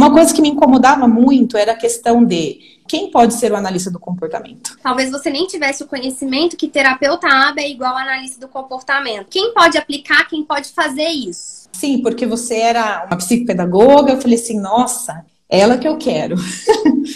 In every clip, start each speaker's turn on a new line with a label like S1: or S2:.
S1: Uma coisa que me incomodava muito era a questão de quem pode ser o analista do comportamento.
S2: Talvez você nem tivesse o conhecimento que terapeuta aba é igual analista do comportamento. Quem pode aplicar, quem pode fazer isso?
S1: Sim, porque você era uma psicopedagoga, eu falei assim, nossa, ela que eu quero.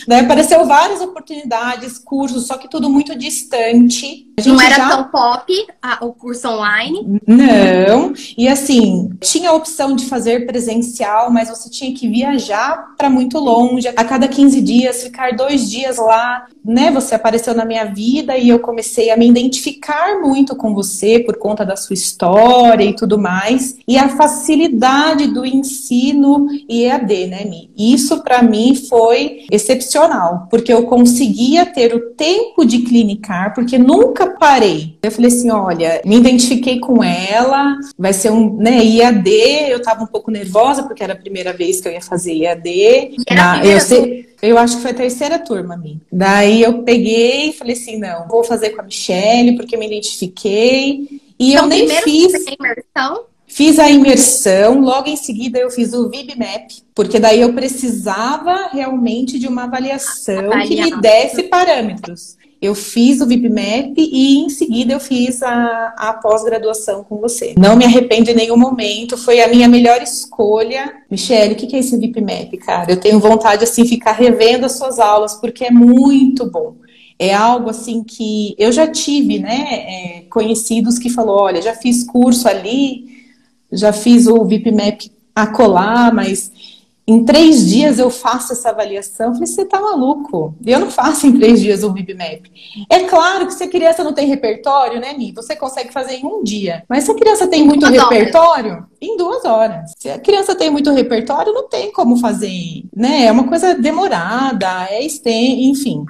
S1: Daí apareceu várias oportunidades, cursos, só que tudo muito distante.
S2: Não era já... tão pop a, o curso online?
S1: Não. E assim, tinha a opção de fazer presencial, mas você tinha que viajar para muito longe, a cada 15 dias, ficar dois dias lá, né? Você apareceu na minha vida e eu comecei a me identificar muito com você por conta da sua história e tudo mais. E a facilidade do ensino EAD, né, Mi? Isso para mim foi excepcional, porque eu conseguia ter o tempo de clinicar, porque nunca parei. Eu falei assim, olha, me identifiquei com ela, vai ser um, né, IAD, eu tava um pouco nervosa, porque era a primeira vez que eu ia fazer IAD.
S2: Na,
S1: eu sei, eu acho que foi a terceira turma, mim. Daí eu peguei e falei assim, não, vou fazer com a Michelle, porque me identifiquei. E então, eu nem fiz.
S2: Imersão?
S1: Fiz a imersão, logo em seguida eu fiz o VibMap, porque daí eu precisava realmente de uma avaliação que me desse parâmetros. Eu fiz o VibMap e em seguida eu fiz a, a pós-graduação com você. Não me arrependo em nenhum momento, foi a minha melhor escolha. Michele, o que é esse VibMap, cara? Eu tenho vontade, assim, ficar revendo as suas aulas, porque é muito bom é algo assim que eu já tive, né, é, conhecidos que falou, olha, já fiz curso ali, já fiz o VIPMAP acolá, mas em três dias eu faço essa avaliação. Eu falei, você tá maluco? Eu não faço em três dias o VIPMAP. É claro que se a criança não tem repertório, né, Mi? Você consegue fazer em um dia. Mas se a criança tem muito duas repertório, horas. em duas horas. Se a criança tem muito repertório, não tem como fazer, né? É uma coisa demorada, é enfim.